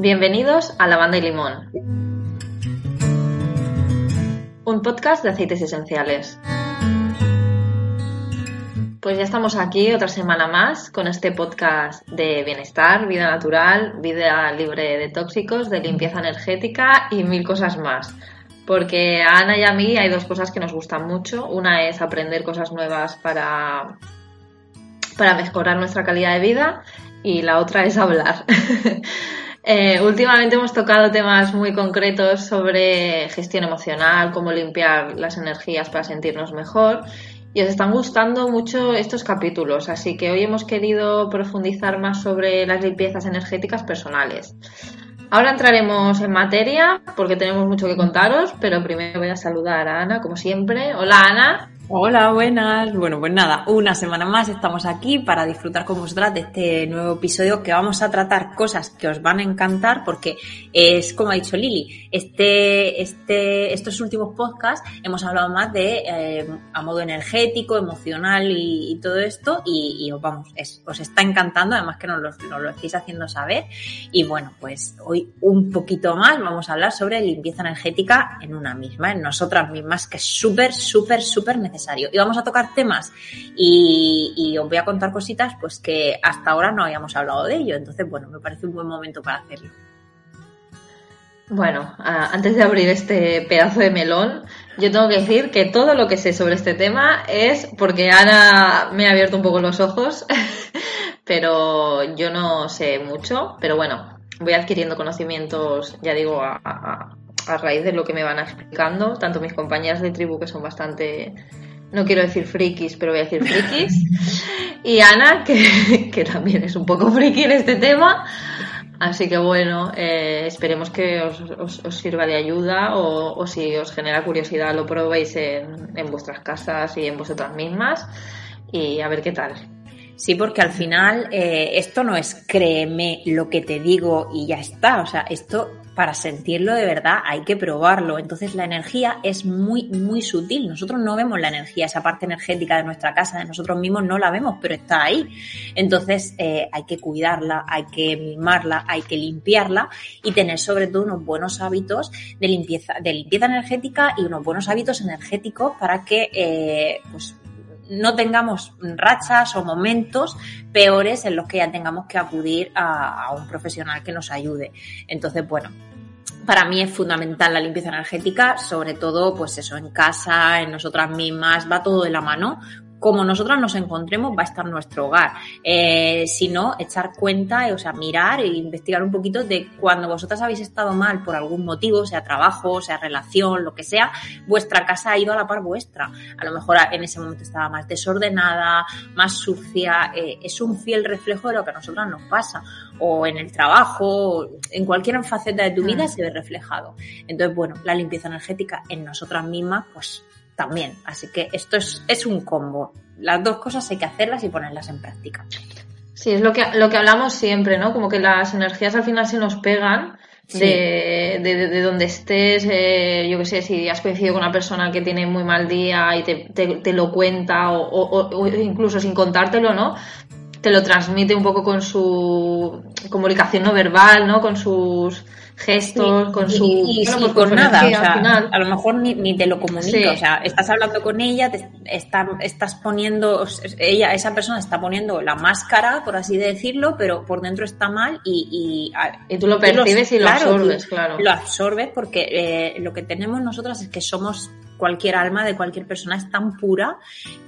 Bienvenidos a Lavanda y Limón, un podcast de aceites esenciales. Pues ya estamos aquí otra semana más con este podcast de bienestar, vida natural, vida libre de tóxicos, de limpieza energética y mil cosas más. Porque a Ana y a mí hay dos cosas que nos gustan mucho. Una es aprender cosas nuevas para, para mejorar nuestra calidad de vida y la otra es hablar. Eh, últimamente hemos tocado temas muy concretos sobre gestión emocional, cómo limpiar las energías para sentirnos mejor. Y os están gustando mucho estos capítulos, así que hoy hemos querido profundizar más sobre las limpiezas energéticas personales. Ahora entraremos en materia porque tenemos mucho que contaros, pero primero voy a saludar a Ana, como siempre. Hola Ana. Hola, buenas. Bueno, pues nada, una semana más estamos aquí para disfrutar con vosotras de este nuevo episodio que vamos a tratar cosas que os van a encantar porque es como ha dicho Lili, este, este, estos últimos podcasts hemos hablado más de eh, a modo energético, emocional y, todo esto y, os está encantando, además que nos lo, nos estáis haciendo saber y bueno, pues hoy un poquito más vamos a hablar sobre limpieza energética en una misma, en nosotras mismas, que es súper, súper, súper necesario y vamos a tocar temas y, os voy a contar cositas pues que hasta ahora no habíamos hablado de ello. Entonces, bueno, me parece un buen momento para hacerlo. Bueno, antes de abrir este pedazo de melón, yo tengo que decir que todo lo que sé sobre este tema es porque Ana me ha abierto un poco los ojos, pero yo no sé mucho, pero bueno, voy adquiriendo conocimientos, ya digo, a, raíz de lo que me van explicando, tanto mis compañeras de tribu que son bastante no quiero decir frikis, pero voy a decir frikis. Y Ana, que, también es un poco friki en este tema. Así que bueno, eh, esperemos que os, sirva de ayuda o, si os genera curiosidad lo probéis en, vuestras casas y en vosotras mismas y a ver qué tal. Sí, porque al final eh, esto no es créeme lo que te digo y ya está. O sea, esto para sentirlo de verdad hay que probarlo. Entonces la energía es muy, muy sutil. Nosotros no vemos la energía, esa parte energética de nuestra casa, de nosotros mismos no la vemos, pero está ahí. Entonces eh, hay que cuidarla, hay que mimarla, hay que limpiarla y tener sobre todo unos buenos hábitos de limpieza, de limpieza energética y unos buenos hábitos energéticos para que eh, pues, no tengamos rachas o momentos peores en los que ya tengamos que acudir a, un profesional que nos ayude. Entonces, bueno, para mí es fundamental la limpieza energética, sobre todo, pues eso, en casa, en nosotras mismas, va todo de la mano, como nosotras nos encontremos va a estar nuestro hogar. Eh, si no, echar cuenta, o sea, mirar e investigar un poquito de cuando vosotras habéis estado mal por algún motivo, sea trabajo, sea relación, lo que sea, vuestra casa ha ido a la par vuestra. A lo mejor en ese momento estaba más desordenada, más sucia. Eh, es un fiel reflejo de lo que a nosotras nos pasa. O en el trabajo, en cualquier faceta de tu vida se ve reflejado. Entonces, bueno, la limpieza energética en nosotras mismas, pues también. Así que esto es, es un combo. Las dos cosas hay que hacerlas y ponerlas en práctica. Sí, es lo que, lo que hablamos siempre, ¿no? Como que las energías al final se nos pegan de, de, donde estés, eh, yo qué sé, si has coincidido con una persona que tiene muy mal día y te, te, lo cuenta o, o, incluso sin contártelo, ¿no? Te lo transmite un poco con su comunicación no verbal, ¿no? Con sus gestos, con su... Y, pues con nada, o sea, a lo mejor ni, ni te lo comunica, o sea, estás hablando con ella, te está, estás poniendo, ella, esa persona está poniendo la máscara, por así decirlo, pero por dentro está mal y... Y, y tú lo percibes y lo absorbes, claro. Lo absorbes porque eh, lo que tenemos nosotras es que somos cualquier alma de cualquier persona es tan pura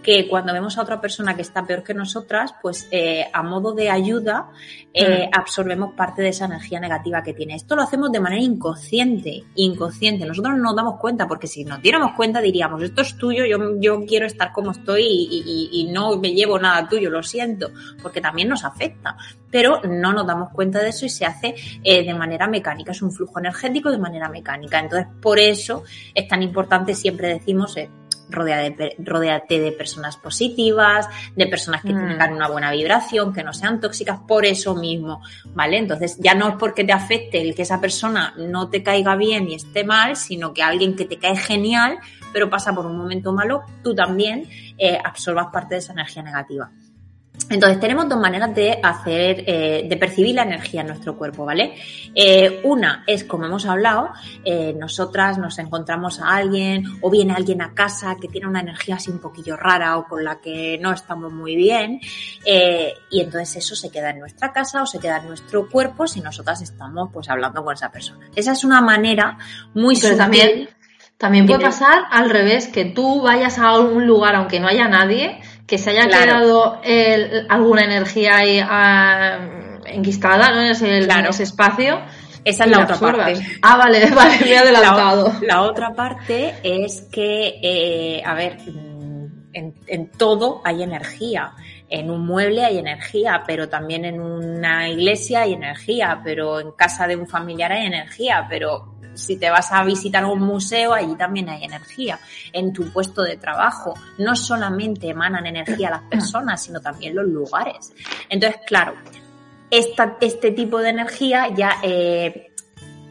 que cuando vemos a otra persona que está peor que nosotras, pues eh, a modo de ayuda eh, mm. absorbemos parte de esa energía negativa que tiene. Esto lo hacemos de manera inconsciente, inconsciente. Nosotros no nos damos cuenta porque si nos diéramos cuenta diríamos, esto es tuyo, yo, yo quiero estar como estoy y, no me llevo nada tuyo, lo siento, porque también nos afecta. Pero no nos damos cuenta de eso y se hace eh, de manera mecánica, es un flujo energético de manera mecánica. Entonces, por eso es tan importante siempre decimos, eh, rodeate, de personas positivas, de personas que mm. tengan una buena vibración, que no sean tóxicas, por eso mismo, ¿vale? Entonces ya no es porque te afecte el que esa persona no te caiga bien y esté mal, sino que alguien que te cae genial, pero pasa por un momento malo, tú también eh, absorbas parte de esa energía negativa. Entonces, tenemos dos maneras de hacer, eh, de percibir la energía en nuestro cuerpo, ¿vale? Eh, una es, como hemos hablado, eh, nosotras nos encontramos a alguien o viene alguien a casa que tiene una energía así un poquillo rara o con la que no estamos muy bien y entonces eso se queda en nuestra casa o se queda en nuestro cuerpo si nosotras estamos pues hablando con esa persona. Esa es una manera muy Pero también, también puede pasar al revés, que tú vayas a un lugar aunque no haya nadie que se haya quedado alguna energía ahí ah, enquistada ¿no? en, ese, espacio. Esa es la, otra parte. Ah, vale, vale, me he adelantado. La, otra parte es que, eh, a ver, en, en, todo hay energía. En un mueble hay energía, pero también en una iglesia hay energía, pero en casa de un familiar hay energía, pero si te vas a visitar un museo, allí también hay energía. En tu puesto de trabajo, no solamente emanan energía las personas, sino también los lugares. Entonces, claro, esta, este tipo de energía ya eh,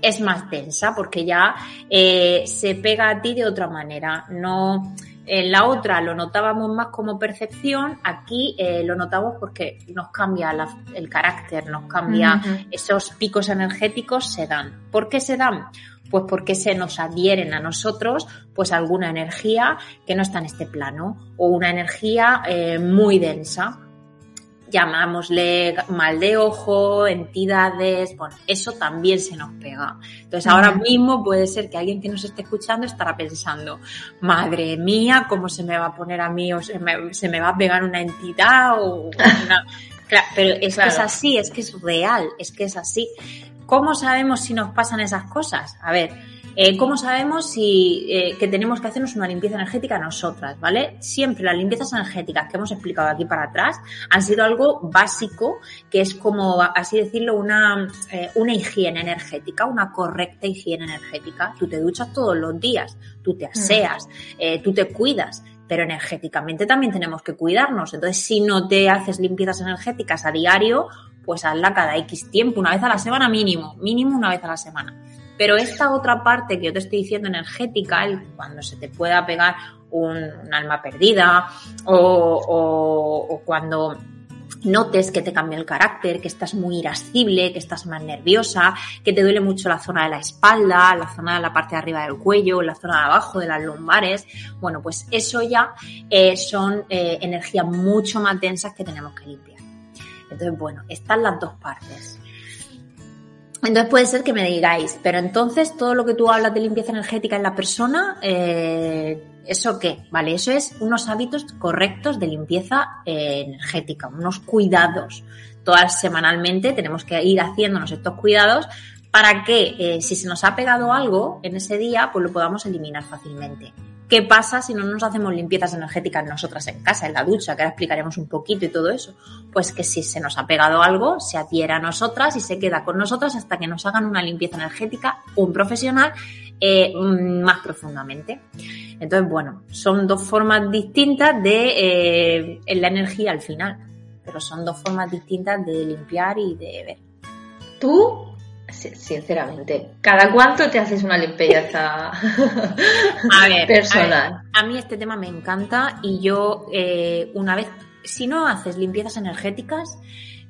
es más densa porque ya eh, se pega a ti de otra manera. No, en la otra lo notábamos más como percepción, aquí eh, lo notamos porque nos cambia el carácter, nos cambia esos picos energéticos se dan. ¿Por qué se dan? Pues porque se nos adhieren a nosotros pues alguna energía que no está en este plano o una energía eh, muy densa. Llamámosle mal de ojo, entidades, bueno, eso también se nos pega. Entonces ahora mismo puede ser que alguien que nos esté escuchando estará pensando, madre mía, ¿cómo se me va a poner a mí o se me, va a pegar una entidad o una... pero es que es así, es que es real, es que es así. ¿Cómo sabemos si nos pasan esas cosas? A ver, eh, ¿cómo sabemos si eh, que tenemos que hacernos una limpieza energética nosotras, ¿vale? Siempre las limpiezas energéticas que hemos explicado aquí para atrás han sido algo básico, que es como, así decirlo, una, eh, una higiene energética, una correcta higiene energética. Tú te duchas todos los días, tú te aseas, mm. tú te cuidas, pero energéticamente también tenemos que cuidarnos. Entonces, si no te haces limpiezas energéticas a diario, pues hazla cada X tiempo, una vez a la semana mínimo, mínimo una vez a la semana. Pero esta otra parte que yo te estoy diciendo energética, cuando se te pueda pegar un, alma perdida o, cuando notes que te cambia el carácter, que estás muy irascible, que estás más nerviosa, que te duele mucho la zona de la espalda, la zona de la parte de arriba del cuello, la zona de abajo de las lumbares, bueno, pues eso ya eh, son eh, energías mucho más densas que tenemos que limpiar. Entonces, bueno, están las dos partes. Entonces puede ser que me digáis, pero entonces todo lo que tú hablas de limpieza energética en la persona, eh, ¿eso qué? Vale, eso es unos hábitos correctos de limpieza eh, energética, unos cuidados. Todas semanalmente tenemos que ir haciéndonos estos cuidados para que eh, si se nos ha pegado algo en ese día, pues lo podamos eliminar fácilmente. ¿Qué pasa si no nos hacemos limpiezas energéticas nosotras en casa, en la ducha, que ahora explicaremos un poquito y todo eso? Pues que si se nos ha pegado algo, se adhiera a nosotras y se queda con nosotras hasta que nos hagan una limpieza energética, un profesional, eh, mm, más profundamente. Entonces, bueno, son dos formas distintas de eh, la energía al final, pero son dos formas distintas de limpiar y de ver. ¿Tú sinceramente, ¿cada cuánto te haces una limpieza personal? A, mí este tema me encanta y yo eh, una vez, si no haces limpiezas energéticas,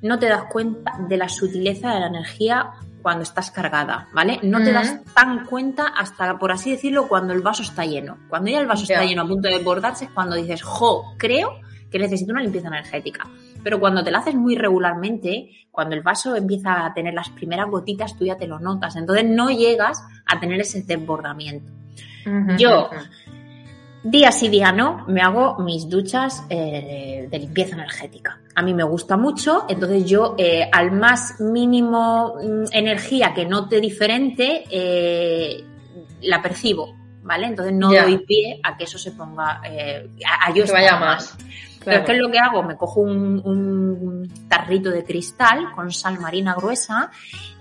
no te das cuenta de la sutileza de la energía cuando estás cargada, ¿vale? No te das tan cuenta hasta, por así decirlo, cuando el vaso está lleno. Cuando ya el vaso está lleno a punto de desbordarse es cuando dices, jo, creo que necesito una limpieza energética. Pero cuando te la haces muy regularmente, cuando el vaso empieza a tener las primeras gotitas, tú ya te lo notas. Entonces no llegas a tener ese desbordamiento. Yo, día sí, día no, me hago mis duchas eh, de limpieza energética. A mí me gusta mucho, entonces yo eh, al más mínimo mm, energía que note diferente, eh, la percibo. ¿Vale? Entonces no doy pie a que eso se ponga, a, yo que vaya más. Pero ¿qué es lo que hago? Me cojo un, tarrito de cristal con sal marina gruesa,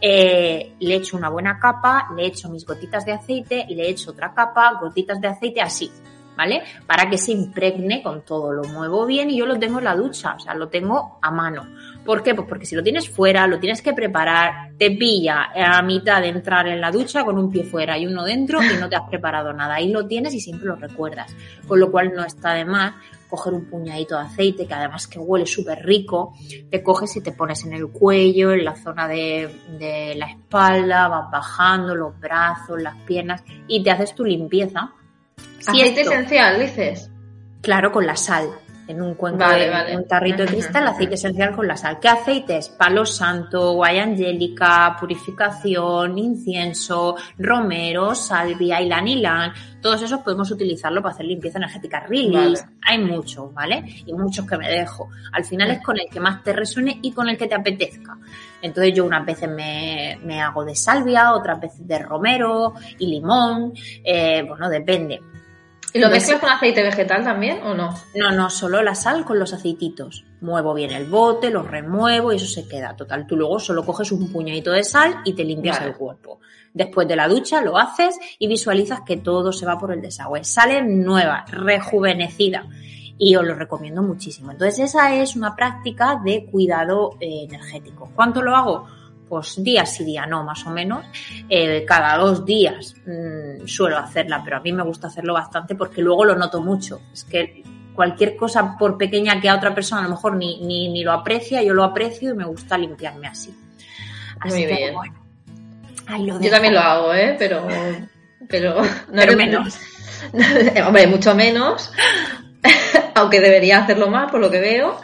eh, le echo una buena capa, le echo mis gotitas de aceite y le echo otra capa, gotitas de aceite así, ¿vale? Para que se impregne con todo. Lo muevo bien y yo lo tengo en la ducha, o sea, lo tengo a mano. ¿Por qué? Pues porque si lo tienes fuera, lo tienes que preparar, te pilla a mitad de entrar en la ducha con un pie fuera y uno dentro y no te has preparado nada. Ahí lo tienes y siempre lo recuerdas. Con lo cual no está de más coger un puñadito de aceite, que además que huele súper rico, te coges y te pones en el cuello, en la zona de, de la espalda, vas bajando los brazos, las piernas y te haces tu limpieza. aceite esencial, dices. Claro, con la sal en un cuenco de, un tarrito de cristal, aceite esencial con la sal. ¿Qué aceites? Palo santo, guaya angélica, purificación, incienso, romero, salvia, y ylang. Todos esos podemos utilizarlo para hacer limpieza energética. Release, hay muchos, ¿vale? Y muchos que me dejo. Al final es con el que más te resuene y con el que te apetezca. Entonces yo unas veces me, me hago de salvia, otras veces de romero y limón. Eh, bueno, depende. ¿Y lo mezclas con aceite vegetal también o no? No, no, solo la sal con los aceititos. Muevo bien el bote, lo remuevo y eso se queda. Total, tú luego solo coges un puñadito de sal y te limpias el cuerpo. Después de la ducha lo haces y visualizas que todo se va por el desagüe. Sale nueva, rejuvenecida y os lo recomiendo muchísimo. Entonces esa es una práctica de cuidado eh, energético. ¿Cuánto lo hago? Pues día sí, día no, más o menos. Eh, cada dos días mm, suelo hacerla, pero a mí me gusta hacerlo bastante porque luego lo noto mucho. Es que cualquier cosa, por pequeña que a otra persona a lo mejor ni, ni, lo aprecia, yo lo aprecio y me gusta limpiarme así. Muy bien. yo también lo hago, ¿eh? Pero, pero, no menos. Hombre, mucho menos. aunque debería hacerlo más por lo que veo.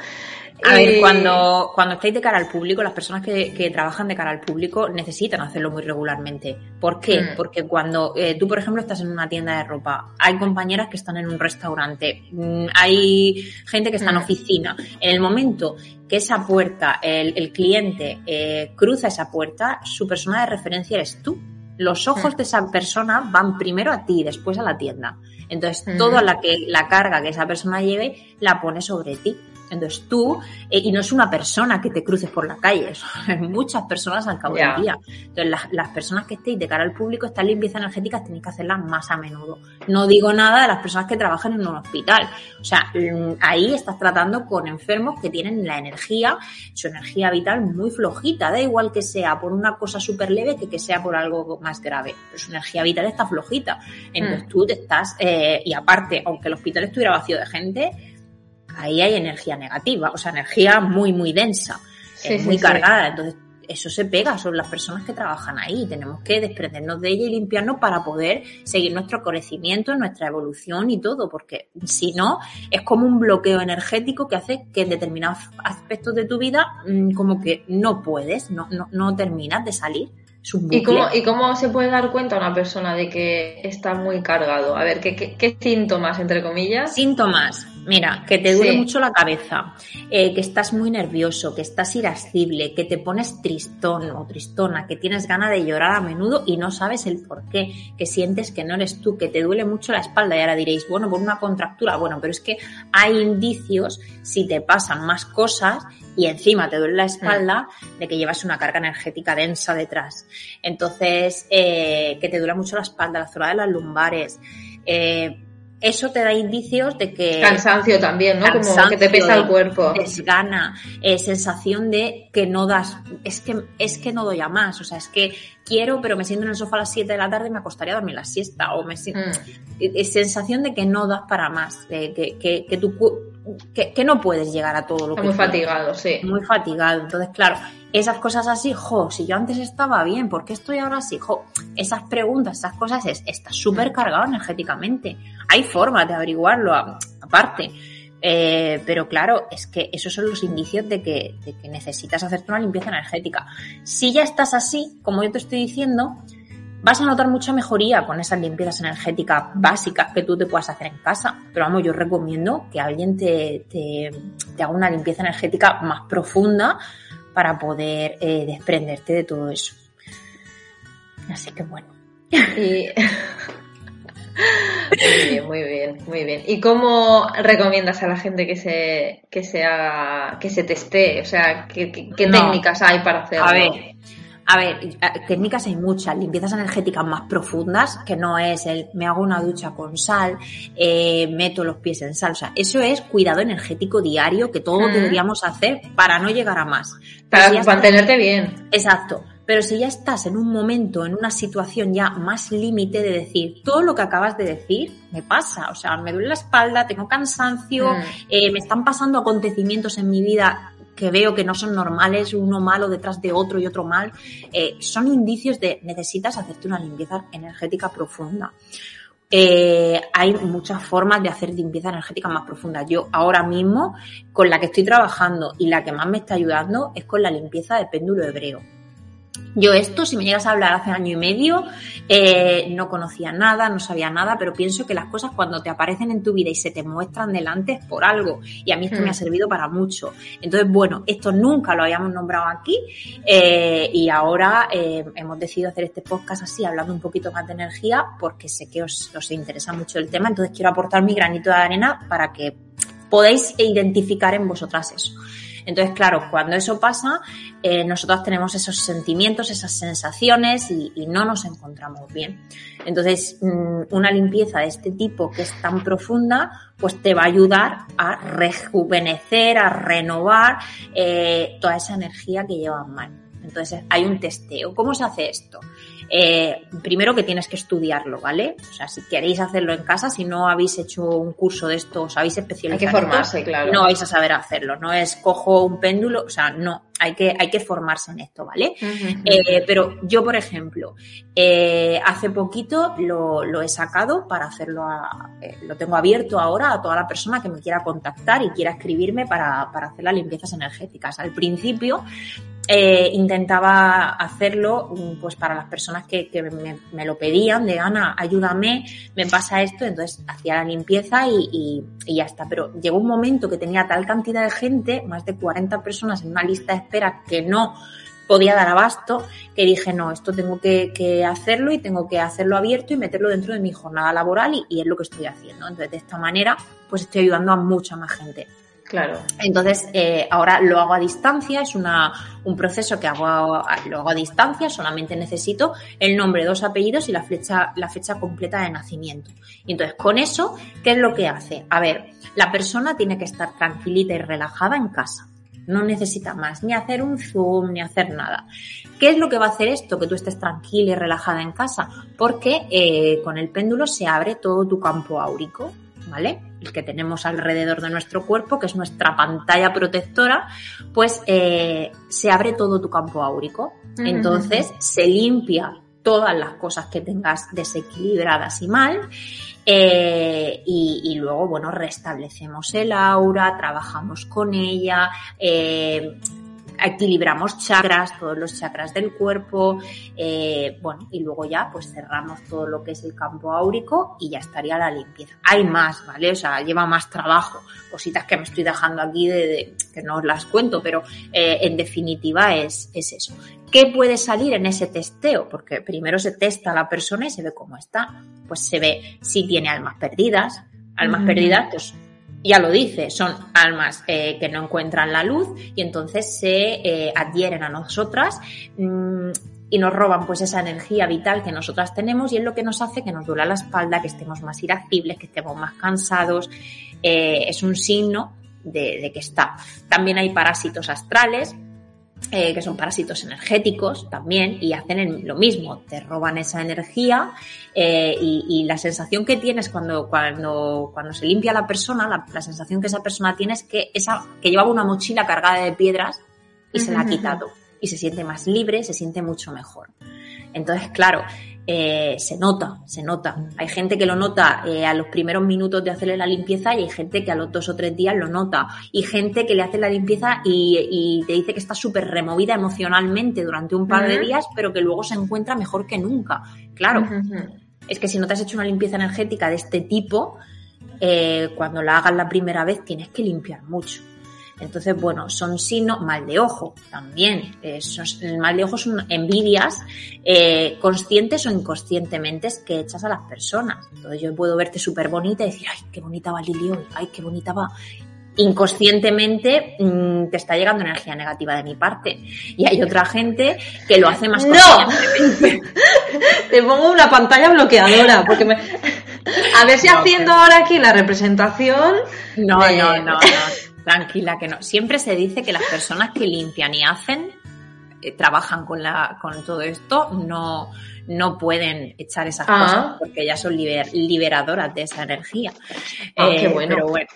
A ver, cuando, cuando estáis de cara al público, las personas que, que, trabajan de cara al público necesitan hacerlo muy regularmente. ¿Por qué? Mm. Porque cuando eh, tú, por ejemplo, estás en una tienda de ropa, hay compañeras que están en un restaurante, mm, hay gente que está en mm. oficina. En el momento que esa puerta, el, el cliente eh, cruza esa puerta, su persona de referencia eres tú. Los ojos de esa persona van primero a ti, después a la tienda. Entonces, toda la, que, la carga que esa persona lleve la pone sobre ti. Entonces tú, eh, y no es una persona que te cruces por la calle, son muchas personas al cabo del día. Entonces las, personas que estéis de cara al público, estas limpiezas energéticas tenéis que hacerlas más a menudo. No digo nada de las personas que trabajan en un hospital. O sea, mm, ahí estás tratando con enfermos que tienen la energía, su energía vital muy flojita. Da igual que sea por una cosa súper leve que que sea por algo más grave. Pero su energía vital está flojita. Entonces mm. tú te estás, eh, y aparte, aunque el hospital estuviera vacío de gente, ahí hay energía negativa, o sea, energía muy, muy densa, eh, muy cargada. Entonces, eso se pega, son las personas que trabajan ahí. Tenemos que desprendernos de ella y limpiarnos para poder seguir nuestro crecimiento, nuestra evolución y todo, porque si no, es como un bloqueo energético que hace que en determinados aspectos de tu vida mm, como que no puedes, no, no, no terminas de salir. ¿Y cómo, ¿Y cómo se puede dar cuenta una persona de que está muy cargado? A ver, ¿qué, qué, síntomas, entre comillas? Síntomas. Mira, que te duele mucho la cabeza, eh, que estás muy nervioso, que estás irascible, que te pones tristón o tristona, que tienes ganas de llorar a menudo y no sabes el por qué, que sientes que no eres tú, que te duele mucho la espalda y ahora diréis, bueno, por una contractura, bueno, pero es que hay indicios, si te pasan más cosas, y encima te duele la espalda de que llevas una carga energética densa detrás. Entonces, eh, que te duele mucho la espalda, la zona de las lumbares. Eh, eso te da indicios de que... Cansancio también, ¿no? Como que te pesa el cuerpo. Desgana, eh, sensación de que no das, es que, es que no doy a más, o sea, es que quiero, pero me siento en el sofá a las 7 de la tarde y me acostaría a dormir la siesta, o me siento... Mm. sensación de que no das para más, de que, que, que, tu, que, que, no puedes llegar a todo lo que... Muy fatigado, sí. Muy fatigado, entonces, claro, esas cosas así, jo, si yo antes estaba bien, ¿por qué estoy ahora así? Jo, esas preguntas, esas cosas, es, está súper cargado energéticamente. Hay formas de averiguarlo aparte. Eh, pero claro, es que esos son los indicios de que, de que necesitas hacerte una limpieza energética. Si ya estás así, como yo te estoy diciendo, vas a notar mucha mejoría con esas limpiezas energéticas básicas que tú te puedas hacer en casa. Pero vamos, yo recomiendo que alguien te, te, te haga una limpieza energética más profunda para poder eh, desprenderte de todo eso. Así que bueno. muy bien, muy bien, muy bien. ¿Y cómo recomiendas a la gente que se, que se haga, que se teste? O sea, ¿qué, técnicas hay para hacerlo? A ver, a ver, técnicas hay muchas, limpiezas energéticas más profundas, que no es el me hago una ducha con sal, eh, meto los pies en sal. O sea, eso es cuidado energético diario que todos deberíamos hacer para no llegar a más. Para mantenerte bien. Exacto. Pero si ya estás en un momento, en una situación ya más límite de decir, todo lo que acabas de decir me pasa, o sea, me duele la espalda, tengo cansancio, mm. eh, me están pasando acontecimientos en mi vida que veo que no son normales, uno malo detrás de otro y otro mal, eh, son indicios de necesitas hacerte una limpieza energética profunda. Eh, hay muchas formas de hacer limpieza energética más profunda. Yo ahora mismo, con la que estoy trabajando y la que más me está ayudando, es con la limpieza de péndulo hebreo. Yo esto, si me llegas a hablar hace año y medio, eh, no conocía nada, no sabía nada, pero pienso que las cosas cuando te aparecen en tu vida y se te muestran delante es por algo. Y a mí esto me ha hmm. servido para mucho. Entonces, bueno, esto nunca lo habíamos nombrado aquí eh, y ahora eh, hemos decidido hacer este podcast así, hablando un poquito más de energía, porque sé que os, os interesa mucho el tema. Entonces, quiero aportar mi granito de arena para que podáis identificar en vosotras eso. Entonces, claro, cuando eso pasa, eh, nosotros tenemos esos sentimientos, esas sensaciones y, no nos encontramos bien. Entonces, mm, una limpieza de este tipo que es tan profunda, pues te va a ayudar a rejuvenecer, a renovar eh, toda esa energía que llevan mal. Entonces, hay un testeo. ¿Cómo se hace esto? Eh, primero que tienes que estudiarlo, ¿vale? O sea, si queréis hacerlo en casa, si no habéis hecho un curso de esto, os habéis especializado. Hay que formarse, claro. No vais a saber hacerlo, no es cojo un péndulo, o sea, no, hay que, hay que formarse en esto, ¿vale? Eh, pero yo, por ejemplo, eh, hace poquito lo, lo, he sacado para hacerlo, lo tengo abierto ahora a toda la persona que me quiera contactar y quiera escribirme para, para hacer las limpiezas energéticas. Al principio eh, intentaba hacerlo mm, pues para las personas que, me, lo pedían, de Ana, ayúdame, me pasa esto, entonces hacía la limpieza y, ya está. Pero llegó un momento que tenía tal cantidad de gente, más de 40 personas en una lista de espera que no podía dar abasto, que dije, no, esto tengo que, hacerlo y tengo que hacerlo abierto y meterlo dentro de mi jornada laboral y, y es lo que estoy haciendo. Entonces, de esta manera, pues estoy ayudando a mucha más gente. Claro. Entonces, eh, ahora lo hago a distancia, es una, un proceso que hago lo hago a distancia, solamente necesito el nombre, dos apellidos y la fecha, la fecha completa de nacimiento. Y entonces, con eso, ¿qué es lo que hace? A ver, la persona tiene que estar tranquilita y relajada en casa. No necesita más, ni hacer un zoom, ni hacer nada. ¿Qué es lo que va a hacer esto? Que tú estés tranquila y relajada en casa. Porque eh, con el péndulo se abre todo tu campo áurico, ¿vale? El que tenemos alrededor de nuestro cuerpo, que es nuestra pantalla protectora, pues eh, se abre todo tu campo áurico. Entonces se limpia todas las cosas que tengas desequilibradas y mal. Eh, y, luego, bueno, restablecemos el aura, trabajamos con ella, eh, equilibramos chakras, todos los chakras del cuerpo, eh, bueno, y luego ya pues cerramos todo lo que es el campo áurico y ya estaría la limpieza. Hay más, ¿vale? O sea, lleva más trabajo, cositas que me estoy dejando aquí de, que no os las cuento, pero eh, en definitiva es, es eso. ¿Qué puede salir en ese testeo? Porque primero se testa a la persona y se ve cómo está. Pues se ve si tiene almas perdidas, almas perdidas, pues ya lo dice, son almas eh, que no encuentran la luz y entonces se eh, adhieren a nosotras mm, y nos roban pues esa energía vital que nosotras tenemos y es lo que nos hace que nos duela la espalda, que estemos más irascibles, que estemos más cansados. Eh, es un signo de, de que está. También hay parásitos astrales, eh, que son parásitos energéticos también y hacen lo mismo, te roban esa energía eh, y, la sensación que tienes cuando, cuando, cuando se limpia la persona, la, sensación que esa persona tiene es que, esa, que llevaba una mochila cargada de piedras y se la ha quitado y se siente más libre, se siente mucho mejor. Entonces, claro, eh, se nota, se nota. Hay gente que lo nota eh, a los primeros minutos de hacerle la limpieza y hay gente que a los dos o tres días lo nota. Y gente que le hace la limpieza y, te dice que está súper removida emocionalmente durante un par de días, pero que luego se encuentra mejor que nunca. Claro, es que si no te has hecho una limpieza energética de este tipo, eh, cuando la hagas la primera vez tienes que limpiar mucho. Entonces, bueno, son signos, mal de ojo también. Eh, el mal de ojo son envidias eh, conscientes o inconscientemente que echas a las personas. Entonces yo puedo verte súper bonita y decir, ay, qué bonita va Lili hoy, ay, qué bonita va inconscientemente mm, te está llegando energía negativa de mi parte. Y hay otra gente que lo hace más ¡No! te pongo una pantalla bloqueadora, porque me... A ver si haciendo ahora aquí la representación... No, no, no, no. Tranquila, que no. Siempre se dice que las personas que limpian y hacen eh, trabajan con, la, con todo esto no, no pueden echar esas ah. cosas porque ya son liberadoras de esa energía. Ah, qué bueno. Pero bueno.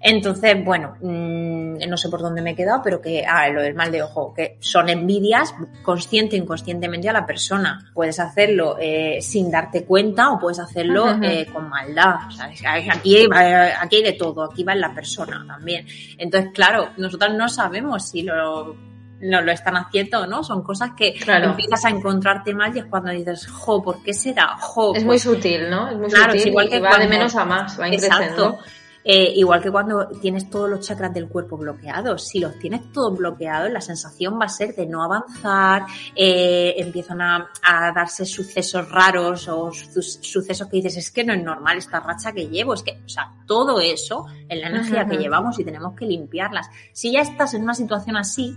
Entonces, bueno, mm, no sé por dónde me he quedado, pero que, ah, lo del mal de ojo, que son envidias consciente e inconscientemente a la persona. Puedes hacerlo eh, sin darte cuenta o puedes hacerlo eh, con maldad. Aquí, aquí hay de todo, aquí va en la persona también. Entonces, claro, nosotros no sabemos si lo no lo están haciendo, ¿no? Son cosas que empiezas a encontrarte mal y es cuando dices, jo, ¿por qué será? Jo, es muy sutil, ¿no? Es muy sutil igual que va de menos a más, va Exacto. Eh, igual que cuando tienes todos los chakras del cuerpo bloqueados, si los tienes todos bloqueados, la sensación va a ser de no avanzar, eh, empiezan a, darse sucesos raros o sucesos que dices, es que no es normal esta racha que llevo, es que, o sea, todo eso en la energía que llevamos y tenemos que limpiarlas. Si ya estás en una situación así,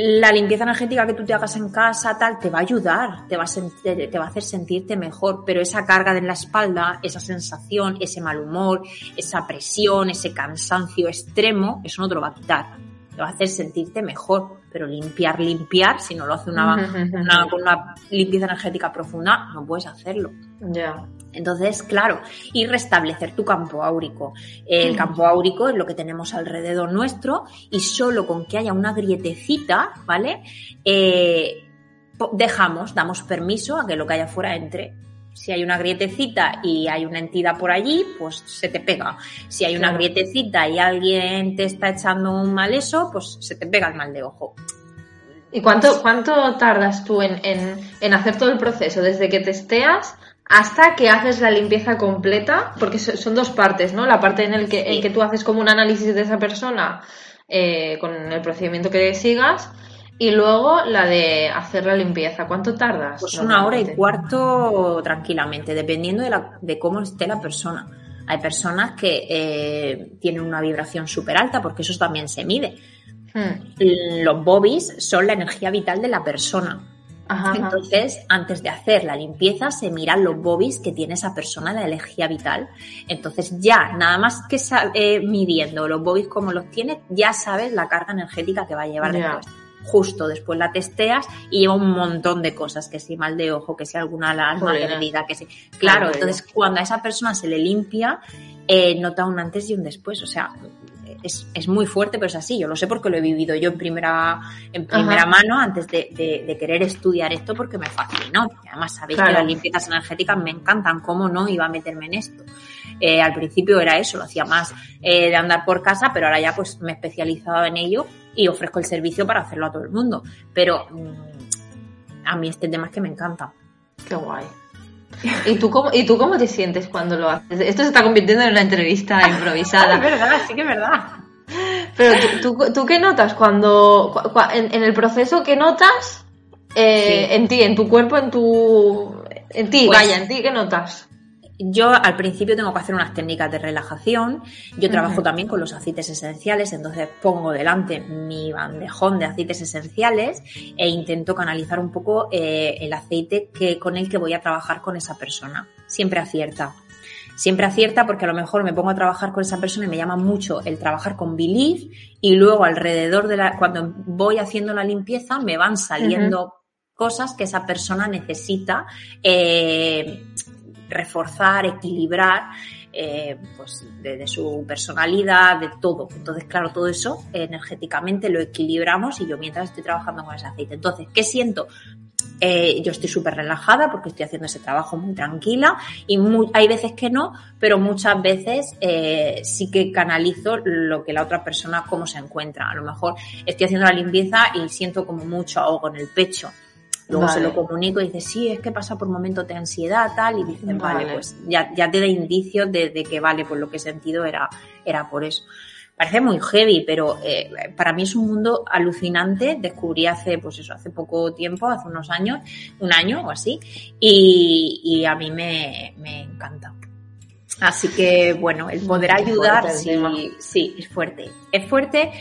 la limpieza energética que tú te hagas en casa, tal, te va a ayudar, te va a, te va a hacer sentirte mejor, pero esa carga en la espalda, esa sensación, ese mal humor, esa presión, ese cansancio extremo, eso no te lo va a quitar. Te va a hacer sentirte mejor, pero limpiar, limpiar, si no lo hace una, una, una limpieza energética profunda, no puedes hacerlo. Ya. Entonces, claro, y restablecer tu campo áurico. El campo áurico es lo que tenemos alrededor nuestro y solo con que haya una grietecita, ¿vale? Eh, dejamos, damos permiso a que lo que haya fuera entre. Si hay una grietecita y hay una entidad por allí, pues se te pega. Si hay una grietecita y alguien te está echando un mal eso, pues se te pega el mal de ojo. ¿Y cuánto, cuánto tardas tú en, en hacer todo el proceso? Desde que testeas hasta que haces la limpieza completa, porque son dos partes, ¿no? La parte en el que, en que tú haces como un análisis de esa persona eh, con el procedimiento que sigas y luego la de hacer la limpieza. ¿Cuánto tardas? Pues una hora y cuarto tranquilamente, dependiendo de, la, de cómo esté la persona. Hay personas que eh, tienen una vibración súper alta, porque eso también se mide. Hmm. Los bobbies son la energía vital de la persona. Entonces, antes de hacer la limpieza, se miran los bobbies que tiene esa persona, la energía vital. Entonces, ya, nada más que eh, midiendo los bobbies como los tienes, ya sabes la carga energética que va a llevar después. Justo después la testeas y lleva un montón de cosas, que si mal de ojo, que si alguna alarma perdida, que si. Claro, entonces cuando a esa persona se le limpia, eh, nota un antes y un después. O sea, es, es, muy fuerte, pero es así. Yo lo sé porque lo he vivido yo en primera, en primera mano antes de, de, querer estudiar esto porque me fascinó. Además, sabéis que las limpiezas energéticas me encantan, ¿cómo no iba a meterme en esto? Eh, al principio era eso, lo hacía más eh, de andar por casa, pero ahora ya pues me he especializado en ello y ofrezco el servicio para hacerlo a todo el mundo. Pero mm, a mí este tema es que me encanta. Qué guay. ¿Y tú, cómo, ¿Y tú cómo te sientes cuando lo haces? Esto se está convirtiendo en una entrevista improvisada. es verdad, sí que es verdad. Pero tú, tú, qué notas cuando, en, el proceso, qué notas eh, en ti, en tu cuerpo, en tu, en ti, pues vaya, en ti, qué notas? Yo al principio tengo que hacer unas técnicas de relajación. Yo trabajo también con los aceites esenciales, entonces pongo delante mi bandejón de aceites esenciales e intento canalizar un poco eh, el aceite que, con el que voy a trabajar con esa persona. Siempre acierta. Siempre acierta porque a lo mejor me pongo a trabajar con esa persona y me llama mucho el trabajar con Believe y luego alrededor de la, cuando voy haciendo la limpieza me van saliendo cosas que esa persona necesita eh, reforzar, equilibrar, eh, pues de, su personalidad, de todo. Entonces, claro, todo eso energéticamente lo equilibramos y yo mientras estoy trabajando con ese aceite. Entonces, ¿qué siento? Eh, yo estoy súper relajada porque estoy haciendo ese trabajo muy tranquila y hay veces que no, pero muchas veces eh, sí que canalizo lo que la otra persona, cómo se encuentra. A lo mejor estoy haciendo la limpieza y siento como mucho ahogo en el pecho Luego se lo comunico y dice, sí, es que pasa por momentos de ansiedad, tal, y dicen, vale, pues ya, ya te da indicios de, que, vale, pues lo que he sentido era, era por eso. Parece muy heavy, pero eh, para mí es un mundo alucinante. Descubrí hace, pues eso, hace poco tiempo, hace unos años, un año o así, y, y a mí me, me encanta. Así que, bueno, el poder ayudar, sí, sí, es fuerte. Es fuerte,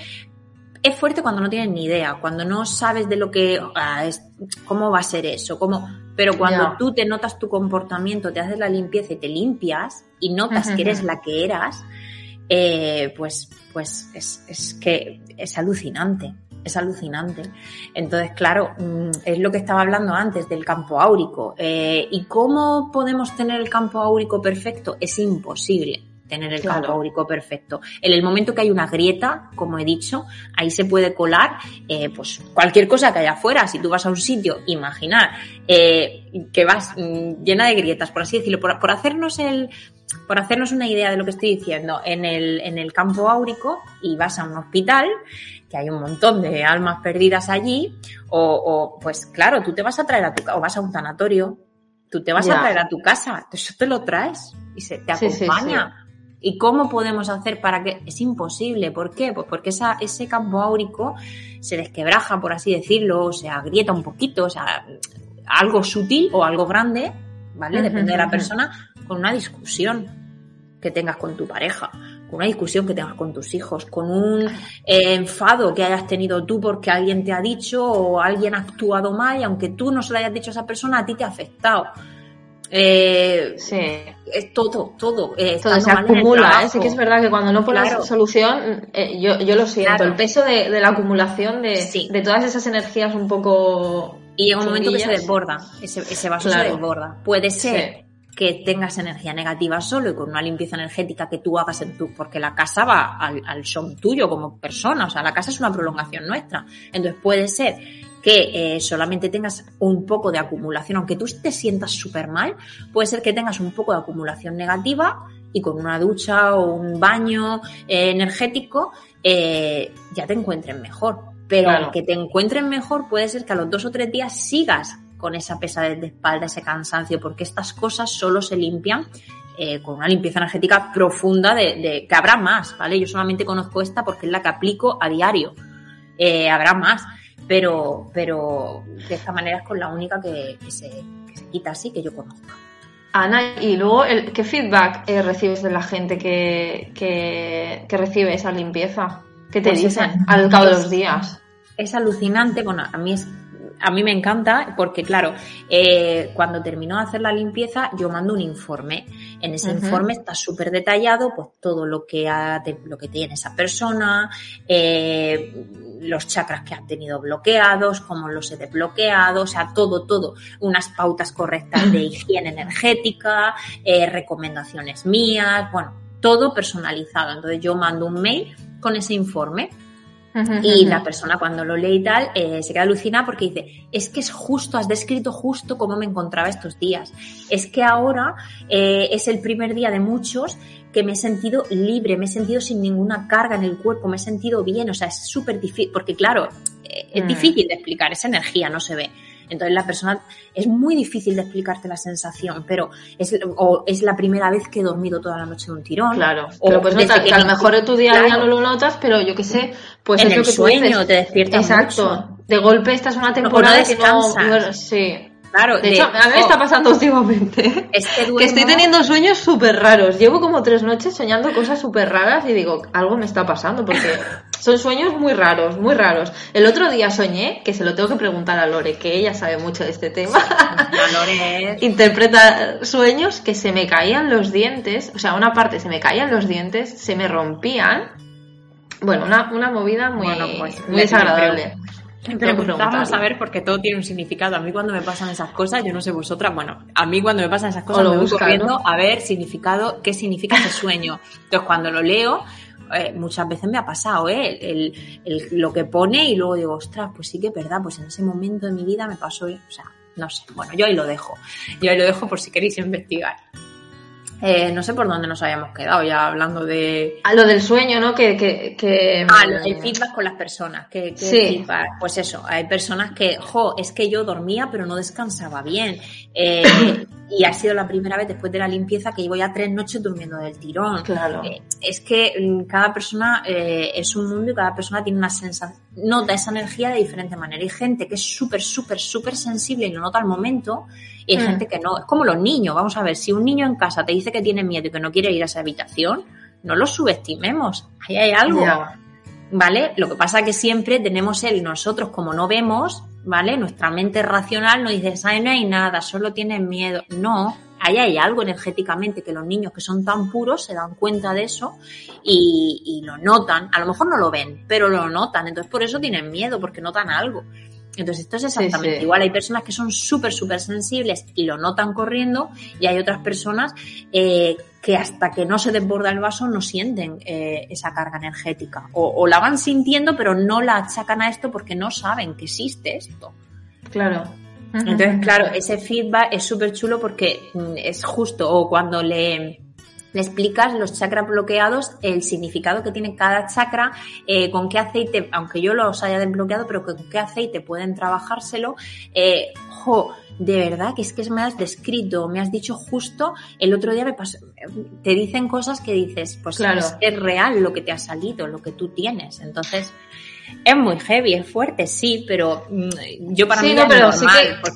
es fuerte cuando no tienes ni idea, cuando no sabes de lo que, ah, es, cómo va a ser eso, cómo, pero cuando tú te notas tu comportamiento, te haces la limpieza y te limpias y notas que eres la que eras, eh, pues, pues es, es que es alucinante es alucinante. Entonces, claro, mm, es lo que estaba hablando antes del campo áurico. Eh, ¿Y cómo podemos tener el campo áurico perfecto? Es imposible tener el campo áurico perfecto. En el momento que hay una grieta, como he dicho, ahí se puede colar eh, pues cualquier cosa que haya afuera. Si tú vas a un sitio, imaginar eh, que vas mm, llena de grietas, por así decirlo, por, hacernos el por hacernos una idea de lo que estoy diciendo, en el, en el campo áurico y vas a un hospital, que hay un montón de almas perdidas allí, o, pues claro, tú te vas a traer a tu o vas a un tanatorio, tú te vas a traer a tu casa, eso te lo traes y se te acompaña. ¿Y cómo podemos hacer para que.? Es imposible. ¿Por qué? Pues porque esa, ese campo áurico se desquebraja, por así decirlo, o se agrieta un poquito, o sea, algo sutil o algo grande, ¿vale? Depende de la persona, con una discusión que tengas con tu pareja, con una discusión que tengas con tus hijos, con un eh, enfado que hayas tenido tú porque alguien te ha dicho o alguien ha actuado mal y aunque tú no se lo hayas dicho a esa persona, a ti te ha afectado. Eh, sí. Es todo, todo. Eh, todo se acumula, ¿eh? Sí que es verdad que cuando no pones solución, eh, yo, yo, lo siento, el peso de, la acumulación de, de, todas esas energías un poco... Y llega un momento que se desborda, ese, ese vaso se desborda. Puede ser que tengas energía negativa solo y con una limpieza energética que tú hagas en tu, porque la casa va al, al son tuyo como persona, o sea, la casa es una prolongación nuestra. Entonces puede ser que eh, solamente tengas un poco de acumulación, aunque tú te sientas súper mal, puede ser que tengas un poco de acumulación negativa y con una ducha o un baño eh, energético eh, ya te encuentren mejor. Pero aunque te encuentren mejor, puede ser que a los dos o tres días sigas con esa pesadez de espalda, ese cansancio, porque estas cosas solo se limpian eh, con una limpieza energética profunda de, que habrá más, ¿vale? Yo solamente conozco esta porque es la que aplico a diario. Eh, habrá más, pero, pero de esta manera es con la única que, se, quita así que yo conozco. Ana, y luego, el, ¿qué feedback eh, recibes de la gente que, que, recibe esa limpieza? ¿Qué te pues dicen al cabo de los días? Es alucinante, bueno, a mí es a mí me encanta porque, claro, eh, cuando termino de hacer la limpieza, yo mando un informe. En ese informe está súper detallado, pues todo lo que, ha, lo que tiene esa persona, eh, los chakras que han tenido bloqueados, cómo los he desbloqueado, o sea, todo, todo. Unas pautas correctas de higiene energética, eh, recomendaciones mías, bueno, todo personalizado. Entonces yo mando un mail con ese informe y la persona cuando lo lee y tal eh, se queda alucinada porque dice, es que es justo, has descrito justo cómo me encontraba estos días. Es que ahora eh, es el primer día de muchos que me he sentido libre, me he sentido sin ninguna carga en el cuerpo, me he sentido bien, o sea, es súper difícil, porque claro, eh, es mm. difícil de explicar, esa energía no se ve. Entonces la persona es muy difícil de explicarte la sensación, pero es, o es la primera vez que he dormido toda la noche de un tirón. Claro, o pero pues notar, que, a lo mejor en tu día a día no lo notas, pero yo qué sé, pues en es el que sueño te despiertas Exacto. De golpe esta es una temporada que no, sí. Claro, de, hecho, a mí me está pasando últimamente es que, estoy teniendo sueños súper raros. Llevo como tres noches soñando cosas súper raras y digo, algo me está pasando porque son sueños muy raros, muy raros. El otro día soñé, que se lo tengo que preguntar a Lore, que ella sabe mucho de este tema. Lore interpreta sueños que se me caían los dientes, o sea, una parte se me caían los dientes, se me rompían. Bueno, una, una movida muy, pues, muy desagradable. Vamos a ver porque todo tiene un significado. A mí cuando me pasan esas cosas, yo no sé vosotras, bueno, a mí cuando me pasan esas cosas me voy corriendo a ver significado, qué significa ese sueño. Entonces cuando lo leo, eh, muchas veces me ha pasado, ¿eh? El, lo que pone y luego digo, ostras, pues sí que es verdad, pues en ese momento de mi vida me pasó, o sea, no sé, bueno, yo ahí lo dejo. Yo ahí lo dejo por si queréis investigar. Eh, no sé por dónde nos habíamos quedado ya hablando de... A lo del sueño, ¿no? Que, que, que... Ah, el feedback con las personas. Que, sí. Pues eso, hay personas que, jo, es que yo dormía pero no descansaba bien. Eh, y ha sido la primera vez después de la limpieza que llevo ya tres noches durmiendo del tirón. Claro. Eh, es que mm, cada persona es un mundo y cada persona tiene una sensación, nota esa energía de diferente manera. Hay gente que es súper, súper, súper sensible y lo nota al momento y hay mm. gente que no. Es como los niños. Vamos a ver, si un niño en casa te dice que tiene miedo y que no quiere ir a esa habitación, no lo subestimemos. Ahí hay algo. ¿Vale? Lo que pasa es que siempre tenemos él, nosotros como no vemos, ¿vale? Nuestra mente racional nos dice, ay, no hay nada, solo tienes miedo. No, ahí hay algo energéticamente que los niños que son tan puros se dan cuenta de eso y, y lo notan. A lo mejor no lo ven, pero lo notan. Entonces por eso tienen miedo, porque notan algo. Entonces, esto es exactamente igual. Hay personas que son súper, súper sensibles y lo notan corriendo y hay otras personas eh, que hasta que no se desborda el vaso no sienten eh, esa carga energética. O, la van sintiendo, pero no la achacan a esto porque no saben que existe esto. Claro. Entonces, claro, ese feedback es súper chulo porque mm, es justo o cuando le le explicas los chakras bloqueados, el significado que tiene cada chakra, eh, con qué aceite, aunque yo los haya desbloqueado, pero con qué aceite pueden trabajárselo. Eh, de verdad que es que me has descrito, me has dicho justo, el otro día me pasó, te dicen cosas que dices, pues claro. es real lo que te ha salido, lo que tú tienes. Entonces, es muy heavy, es fuerte, sí, pero mm, yo para mí no, pero sí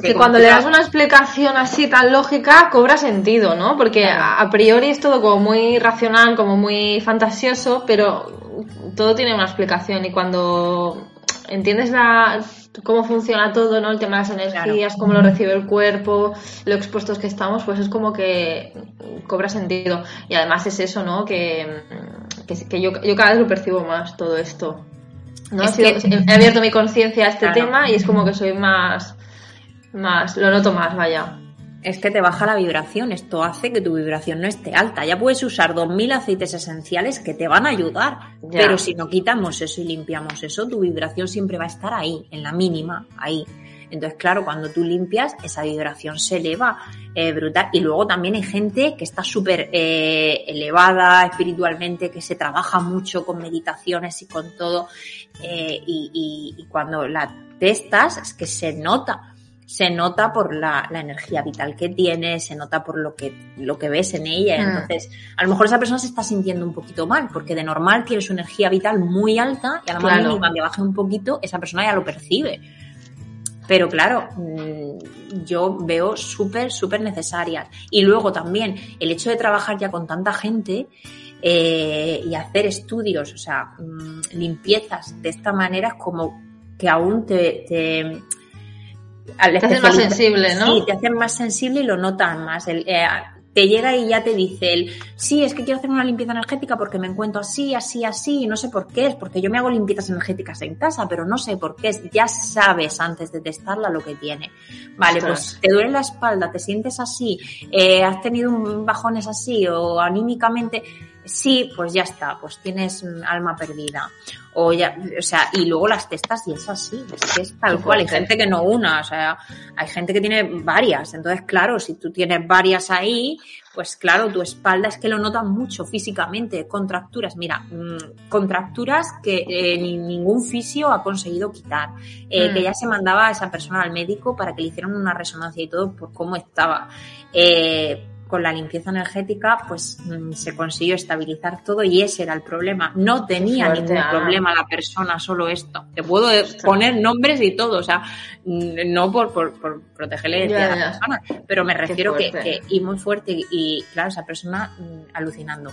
que, cuando le das una explicación así tan lógica cobra sentido, ¿no? Porque a, priori es todo como muy racional, como muy fantasioso, pero todo tiene una explicación y cuando entiendes la cómo funciona todo, ¿no? El tema de las energías, cómo lo recibe el cuerpo, lo expuestos que estamos, pues es como que cobra sentido. Y además es eso, ¿no? Que, que, yo, yo cada vez lo percibo más todo esto. ¿No? he abierto mi conciencia a este tema y es como que soy más, más, lo noto más, vaya. Es que te baja la vibración, esto hace que tu vibración no esté alta. Ya puedes usar 2.000 aceites esenciales que te van a ayudar, pero si no quitamos eso y limpiamos eso, tu vibración siempre va a estar ahí, en la mínima, ahí. Entonces, claro, cuando tú limpias, esa vibración se eleva eh, brutal. Y luego también hay gente que está súper eh, elevada espiritualmente, que se trabaja mucho con meditaciones y con todo. Eh, y, y, cuando la testas, es que se nota se nota por la, la, energía vital que tiene, se nota por lo que, lo que ves en ella. Mm. Entonces, a lo mejor esa persona se está sintiendo un poquito mal, porque de normal tiene su energía vital muy alta y a lo mejor cuando baje un poquito, esa persona ya lo percibe. Pero claro, mm, yo veo súper, súper necesarias. Y luego también el hecho de trabajar ya con tanta gente eh, y hacer estudios, o sea, mm, limpiezas de esta manera es como que aún te, te te hace más sensible, ¿no? Sí, te hacen más sensible y lo notan más. El, eh, te llega y ya te dice él, sí, es que quiero hacer una limpieza energética porque me encuentro así, así, así, y no sé por qué es, porque yo me hago limpiezas energéticas en casa, pero no sé por qué es. Ya sabes antes de testarla lo que tiene. Vale, pues te duele la espalda, te sientes así, eh, has tenido un bajones así o anímicamente, sí, pues ya está, pues tienes alma perdida. O ya, o sea, y luego las testas y es así, es que es tal cual. Hay gente que no una, o sea, hay gente que tiene varias. Entonces, claro, si tú tienes varias ahí, pues claro, tu espalda es que lo nota mucho físicamente, contracturas. Mira, mm, contracturas que eh, ningún fisio ha conseguido quitar. Eh, que mm. ya se mandaba a esa persona al médico para que le hicieran una resonancia y todo por cómo estaba. Eh, con la limpieza energética, pues mm, se consiguió estabilizar todo y ese era el problema. No tenía ningún ah. problema la persona, solo esto. Te puedo poner nombres y todo, o sea, mm, no por, por, por protegerle a la persona, pero me refiero que, y muy fuerte, y claro, esa persona mm, alucinando.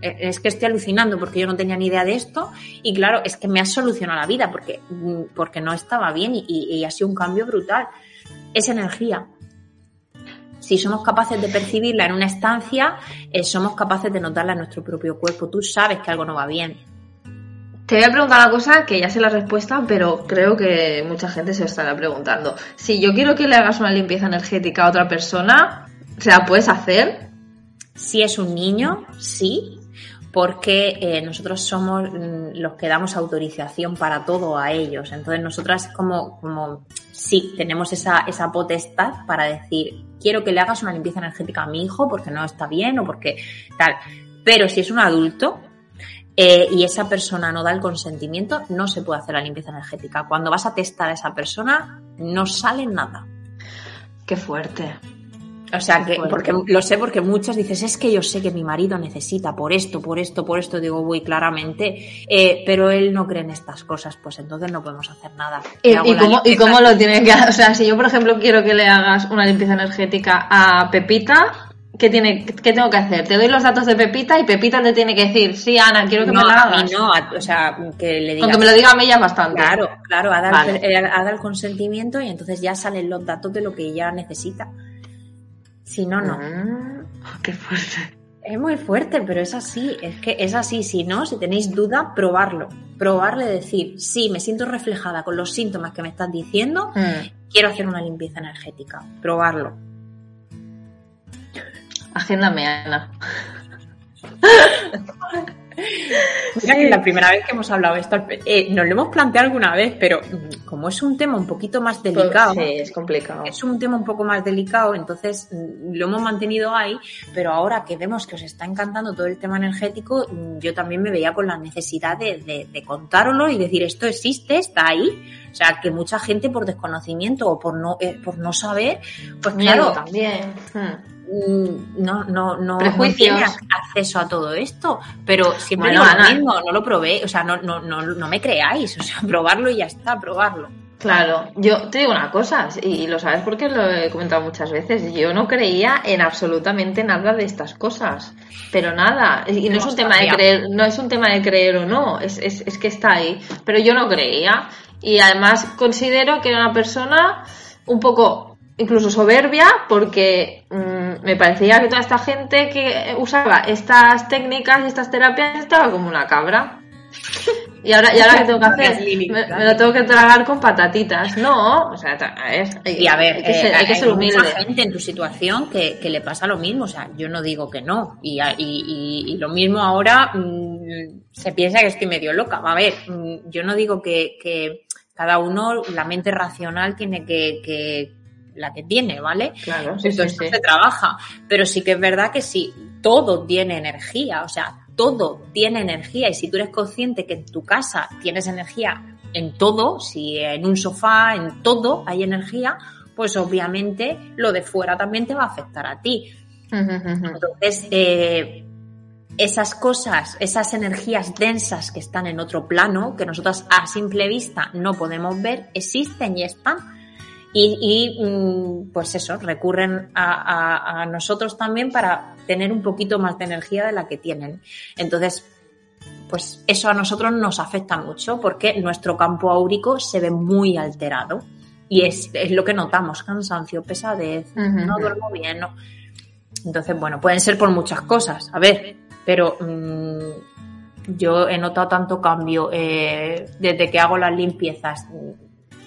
E, es que estoy alucinando porque yo no tenía ni idea de esto y claro, es que me ha solucionado la vida porque, porque no estaba bien y, y ha sido un cambio brutal. Es energía, si somos capaces de percibirla en una estancia, eh, somos capaces de notarla en nuestro propio cuerpo. Tú sabes que algo no va bien. Te voy a preguntar una cosa que ya sé la respuesta, pero creo que mucha gente se lo estará preguntando. Si yo quiero que le hagas una limpieza energética a otra persona, ¿se la puedes hacer? Si es un niño, sí, porque eh, nosotros somos mm, los que damos autorización para todo a ellos. Entonces, nosotras como, como sí, tenemos esa, esa potestad para decir, quiero que le hagas una limpieza energética a mi hijo porque no está bien o porque tal. Pero si es un adulto eh, y esa persona no da el consentimiento, no se puede hacer la limpieza energética. Cuando vas a testar a esa persona, no sale nada. Qué fuerte. O sea, que, porque lo sé porque muchas dices, es que yo sé que mi marido necesita por esto, por esto, por esto, digo, muy claramente, eh, pero él no cree en estas cosas, pues entonces no podemos hacer nada. ¿Y, cómo, ¿Y, cómo, lo tiene que hacer? O sea, si yo, por ejemplo, quiero que le hagas una limpieza energética a Pepita, ¿qué, tiene, qué tengo que hacer? Te doy los datos de Pepita y Pepita te tiene que decir, sí, Ana, quiero que me la hagas. no, o sea, que le digas. Aunque me lo diga a mí ya bastante. Claro, claro, ha dado, el, el consentimiento y entonces ya salen los datos de lo que ella necesita. Si no, no. Ah, qué fuerte. Es muy fuerte, pero es así, es que es así. Si no, si tenéis duda, probarlo. Probarle, decir, sí, me siento reflejada con los síntomas que me estás diciendo, Mm. quiero hacer una limpieza energética. Probarlo. Agéndame, Ana. Mira que la primera vez que hemos hablado esto, eh, nos lo hemos planteado alguna vez, pero mm, como es un tema un poquito más delicado, Sí, es complicado. es un tema un poco más delicado, entonces mm, lo hemos mantenido ahí, pero ahora que vemos que os está encantando todo el tema energético, mm, yo también me veía con la necesidad de, de, y decir esto existe, está ahí. O sea, que mucha gente por desconocimiento o por no, eh, por no saber, pues claro, también. Mm. Mm, no, no, no, no Prejuicios. tiene ac- acceso a todo esto. Pero siempre Bueno, lo mismo, no lo probé, o sea, no, no, no, no me creáis, o sea, probarlo y ya está, probarlo. Claro, yo te digo una cosa, y lo sabes porque lo he comentado muchas veces, yo no creía en absolutamente nada de estas cosas, pero nada, y no es un tema de creer, no es un tema de creer o no, es, es, es que está ahí, pero yo no creía, y además considero que era una persona un poco incluso soberbia porque mm, me parecía que toda esta gente que usaba estas técnicas y estas terapias estaba como una cabra. Y ahora, y ahora qué tengo que hacer? Me, lo tengo que tragar con patatitas. No, o sea, a ver, hay, Y a ver, hay que ser, eh, hay que ser hay humilde. mucha gente en tu situación que, que le pasa lo mismo. O sea, yo no digo que no. Y, y, y- y lo mismo ahora mm, se piensa que estoy medio loca. A ver, mm, yo no digo que, que cada uno, la mente racional tiene que la que tiene, ¿vale? Claro, sí, sí. se trabaja. Pero sí que es verdad que sí, todo tiene energía. O sea, todo tiene energía. Y si tú eres consciente que en tu casa tienes energía en todo, si en un sofá, en todo hay energía, pues obviamente lo de fuera también te va a afectar a ti. Entonces, eh, esas cosas, esas energías densas que están en otro plano, que nosotras a simple vista no podemos ver, existen y están. Y, y, mm, pues eso, recurren a, a- a nosotros también para tener un poquito más de energía de la que tienen. Entonces, pues eso a nosotros nos afecta mucho porque nuestro campo áurico se ve muy alterado. Y es, es lo que notamos, cansancio, pesadez, no duermo bien, no. Entonces, bueno, pueden ser por muchas cosas, a ver, pero mm, yo he notado tanto cambio eh, desde que hago las limpiezas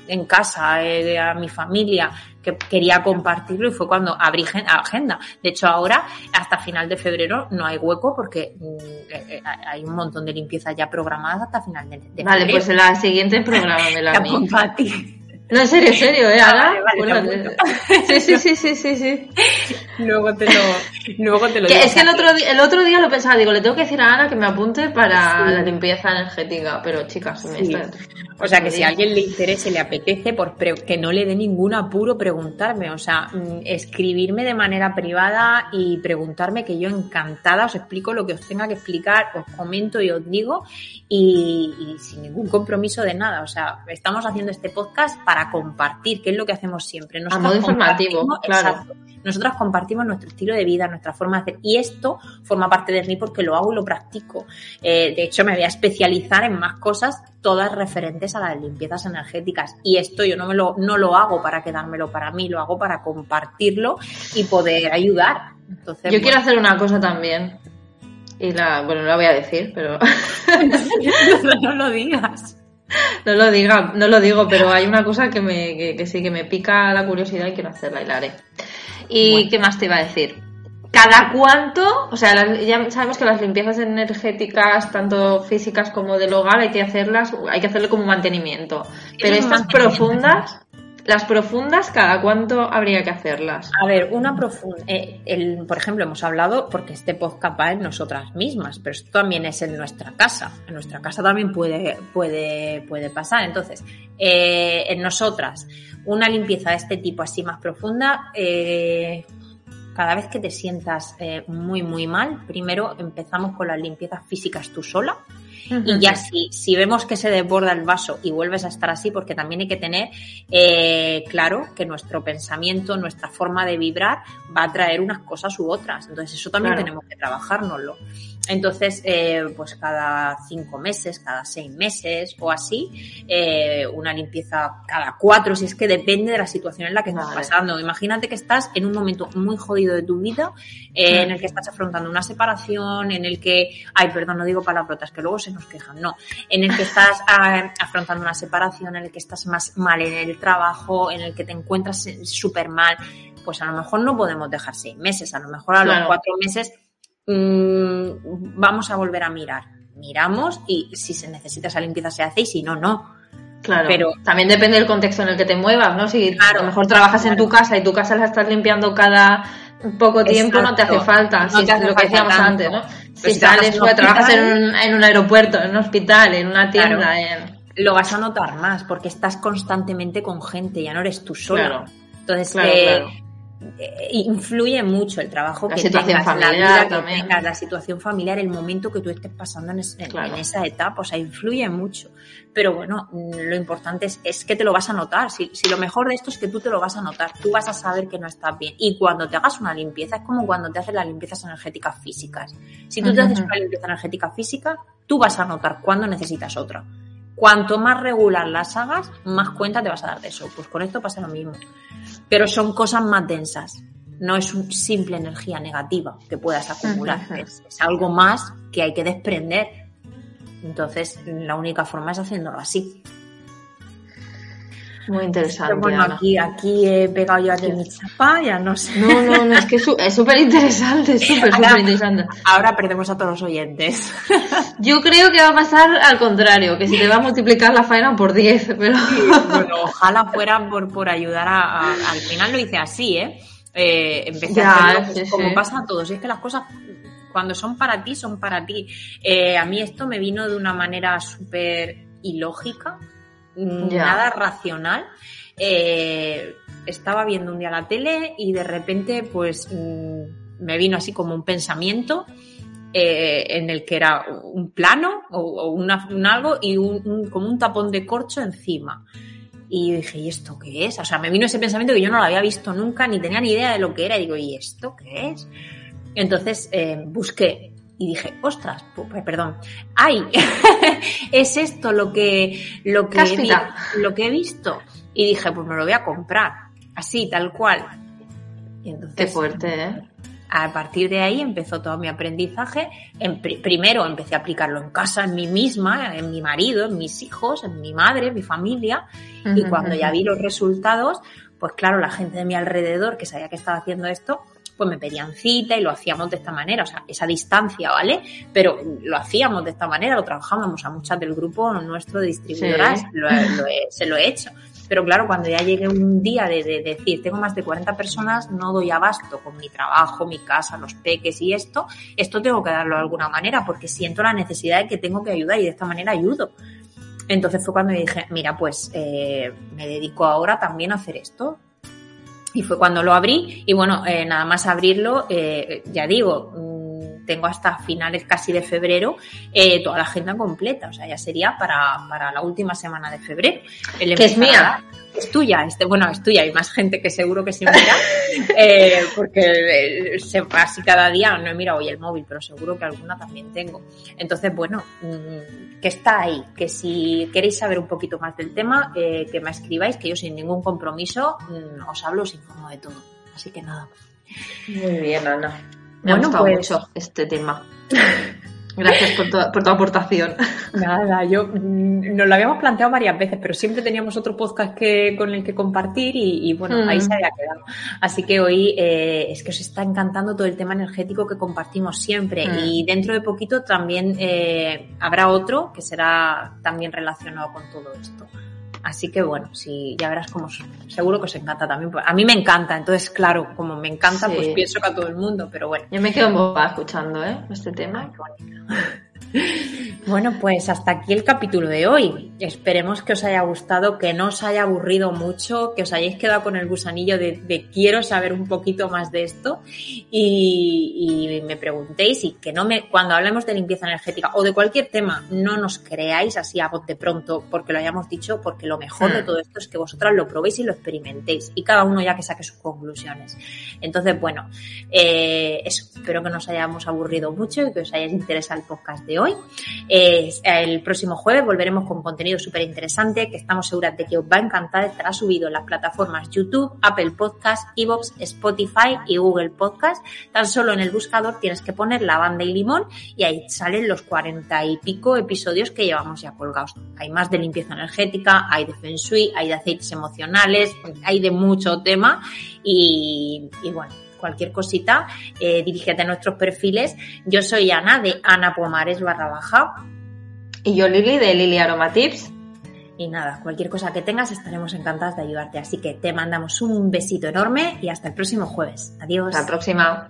en casa, eh, a mi familia, que quería compartirlo y fue cuando abrí gen- agenda. De hecho, ahora, hasta final de febrero, no hay hueco porque mm, eh, eh, hay un montón de limpiezas ya programadas hasta final de, de Vale, febrero. pues en la siguiente programa me la No, en serio, en serio, ¿eh? Ah, Bueno, te apunto. sí, sí, sí, sí, sí, sí. Luego te lo, luego te lo digo. es que el otro, día, el otro día lo pensaba, digo, le tengo que decir a Ana que me apunte para la limpieza energética, pero chicas, me está- O sea, que si a alguien le interese, le apetece, por que no le dé ningún apuro preguntarme. O sea, mm, escribirme de manera privada y preguntarme que yo encantada os explico lo que os tenga que explicar, os comento y os digo y, y sin ningún compromiso de nada. O sea, estamos haciendo este podcast para compartir, que es lo que hacemos siempre. A modo informativo, claro. exacto. Nosotras compartimos nuestro estilo de vida, nuestra forma de hacer. Y esto forma parte de mí porque lo hago y lo practico. Eh, de hecho, me voy a especializar en más cosas, todas referentes a las limpiezas energéticas. Y esto yo no, me lo, no lo hago para quedármelo para mí, lo hago para compartirlo y poder ayudar. Entonces, Yo bueno, quiero hacer una cosa también. Y la, bueno, no la voy a decir, pero no lo digas. No lo diga, no lo digo, pero hay una cosa que me, que, que sí que me pica la curiosidad y quiero hacerla y la haré. ¿Y Bueno. qué más te iba a decir? ¿Cada cuánto? O sea, las- ya sabemos que las limpiezas energéticas, tanto físicas como del hogar, hay que hacerlas, hay que hacerle como mantenimiento. Pero estas profundas, las profundas, ¿cada cuánto habría que hacerlas? A ver, una profunda. eh, el, por ejemplo, hemos hablado porque este podcast va en nosotras mismas, pero esto también es en nuestra casa. En nuestra casa también puede, puede, puede pasar. Entonces, eh, en nosotras, una limpieza de este tipo así más profunda, eh, cada vez que te sientas muy, muy mal, primero empezamos con las limpiezas físicas tú sola Y ya si, si vemos que se desborda el vaso y vuelves a estar así, porque también hay que tener eh, claro que nuestro pensamiento, nuestra forma de vibrar va a traer unas cosas u otras. Entonces eso también tenemos que trabajárnoslo. Entonces, eh, pues cada cinco meses, cada seis meses o así, eh, una limpieza cada cuatro, si es que depende de la situación en la que estás pasando. Imagínate que estás en un momento muy jodido de tu vida, en el que estás afrontando una separación, en el que, ay, perdón, no digo palabrotas, que luego se nos quejan, no, en el que estás ah, afrontando una separación, en el que estás más mal en el trabajo, en el que te encuentras súper mal, pues a lo mejor no podemos dejar seis meses, a lo mejor a los cuatro meses Mm, vamos a volver a mirar. Miramos y si se necesita esa limpieza se hace y si no, no. Claro, pero también depende del contexto en el que te muevas, ¿no? Si a lo mejor trabajas en tu casa y tu casa la estás limpiando cada poco tiempo, no te hace falta, si lo que decíamos antes, ¿no? Si, sales, pues, trabajas en un, en un, aeropuerto, en un hospital, en una tienda, lo vas a notar más porque estás constantemente con gente, ya no eres tú solo. Entonces, eh, influye mucho el trabajo que tengas, la vida que tengas, la situación familiar, el momento que tú estés pasando en, esa etapa, o sea, influye mucho. Pero bueno, lo importante es, que te lo vas a notar. Si, lo mejor de esto es que tú te lo vas a notar, tú vas a saber que no estás bien. Y cuando te hagas una limpieza, es como cuando te haces las limpiezas energéticas físicas. Si tú te haces una limpieza energética física, tú vas a notar cuándo necesitas otra. Cuanto más regular las hagas, más cuenta te vas a dar de eso. Pues con esto pasa lo mismo pero son cosas más densas. No es una simple energía negativa que puedas acumular, es, algo más que hay que desprender. Entonces, la única forma es haciéndolo así. Muy interesante. bueno, aquí, aquí he pegado yo aquí mi chapa, ya no sé. No, no, no, es que es súper interesante, súper, súper interesante. Ahora perdemos a todos los oyentes. Yo creo que va a pasar al contrario, que si te va a multiplicar la faena por 10, pero... bueno, ojalá fuera por, por ayudar a, Al final lo hice así, ¿eh? eh empecé a hacerlo pues, como pasa a todos. Y es que las cosas cuando son para ti, son para ti. Eh, a mí esto me vino de una manera súper ilógica nada racional. Eh, estaba viendo un día la tele y de repente pues mm, me vino así como un pensamiento eh, en el que era un plano o, un algo y un, como un tapón de corcho encima. Y dije, ¿y esto qué es? O sea, me vino ese pensamiento que yo no lo había visto nunca, ni tenía ni idea de lo que era. Y digo, ¿y esto qué es? Entonces eh, busqué y dije, ostras, perdón, ay, es esto lo que, lo que, he, lo que he visto. Y dije, pues me lo voy a comprar, así, tal cual. Y entonces, Qué fuerte, ¿eh? A partir de ahí empezó todo mi aprendizaje. En, primero empecé a aplicarlo en casa, en mí misma, en mi marido, en mis hijos, en mi madre, en mi familia. y cuando ya vi los resultados, pues claro, la gente de mi alrededor que sabía que estaba haciendo esto, pues me pedían cita y lo hacíamos de esta manera, o sea, esa distancia, ¿vale? Pero lo hacíamos de esta manera, lo trabajábamos a muchas del grupo nuestro de distribuidoras, se lo he hecho. Pero claro, cuando ya llegue un día de, decir, tengo más de 40 personas, no doy abasto con mi trabajo, mi casa, los peques y esto, esto tengo que darlo de alguna manera porque siento la necesidad de que tengo que ayudar y de esta manera ayudo. Entonces fue cuando dije, mira, pues eh, me dedico ahora también a hacer esto. Y fue cuando lo abrí. Y bueno, eh, nada más abrirlo, eh, ya digo, mm, tengo hasta finales casi de febrero eh, toda la agenda completa, o sea, ya sería para, para la última semana de febrero. que es mía es tuya, este, bueno, es tuya, hay más gente que seguro que sí mira, eh, porque eh, se, así cada día no he mirado hoy el móvil, pero seguro que alguna también tengo. Entonces, bueno, mm, que está ahí, que si queréis saber un poquito más del tema, eh, que me escribáis, que yo sin ningún compromiso mm, os hablo, os informo de todo. Así que nada. Muy bien, Ana. Me bueno, ha gustado pues mucho este tema. Gracias por tu, aportación. Nada, yo mm, nos lo habíamos planteado varias veces, pero siempre teníamos otro podcast que, con el que compartir y, bueno, ahí mm. se había quedado. Así que hoy eh, es que os está encantando todo el tema energético que compartimos siempre mm. y dentro de poquito también eh, habrá otro que será también relacionado con todo esto. Así que bueno, si ya verás como seguro que os encanta también. A mí me encanta, entonces claro, como me encanta, pues pienso que a todo el mundo, pero bueno. Yo me quedo en escuchando, ¿eh? Este tema. Bueno, pues hasta aquí el capítulo de hoy. Esperemos que os haya gustado, que no os haya aburrido mucho, que os hayáis quedado con el gusanillo de, quiero saber un poquito más de esto y, me preguntéis y que no me, cuando hablemos de limpieza energética o de cualquier tema, no nos creáis así a bote pronto porque lo hayamos dicho, porque lo mejor de hmm. todo esto es que vosotras lo probéis y lo experimentéis y cada uno ya que saque sus conclusiones. Entonces, bueno, eh, espero que nos hayamos aburrido mucho y que os haya interesado el podcast de hoy. Eh, el próximo jueves volveremos con contenido súper interesante que estamos seguras de que os va a encantar. Estará subido en las plataformas YouTube, Apple Podcast, Evox, Spotify y Google Podcast. Tan solo en el buscador tienes que poner la banda y limón y ahí salen los cuarenta y pico episodios que llevamos ya colgados. Hay más de limpieza energética, hay de Feng Shui, hay de aceites emocionales, hay de mucho tema y, bueno cualquier cosita, eh, dirígete a nuestros perfiles. Yo soy Ana de Ana Pomares barra baja. Y yo Lili de Lili Aroma Tips. Y nada, cualquier cosa que tengas estaremos encantadas de ayudarte. Así que te mandamos un besito enorme y hasta el próximo jueves. Adiós. Hasta la próxima.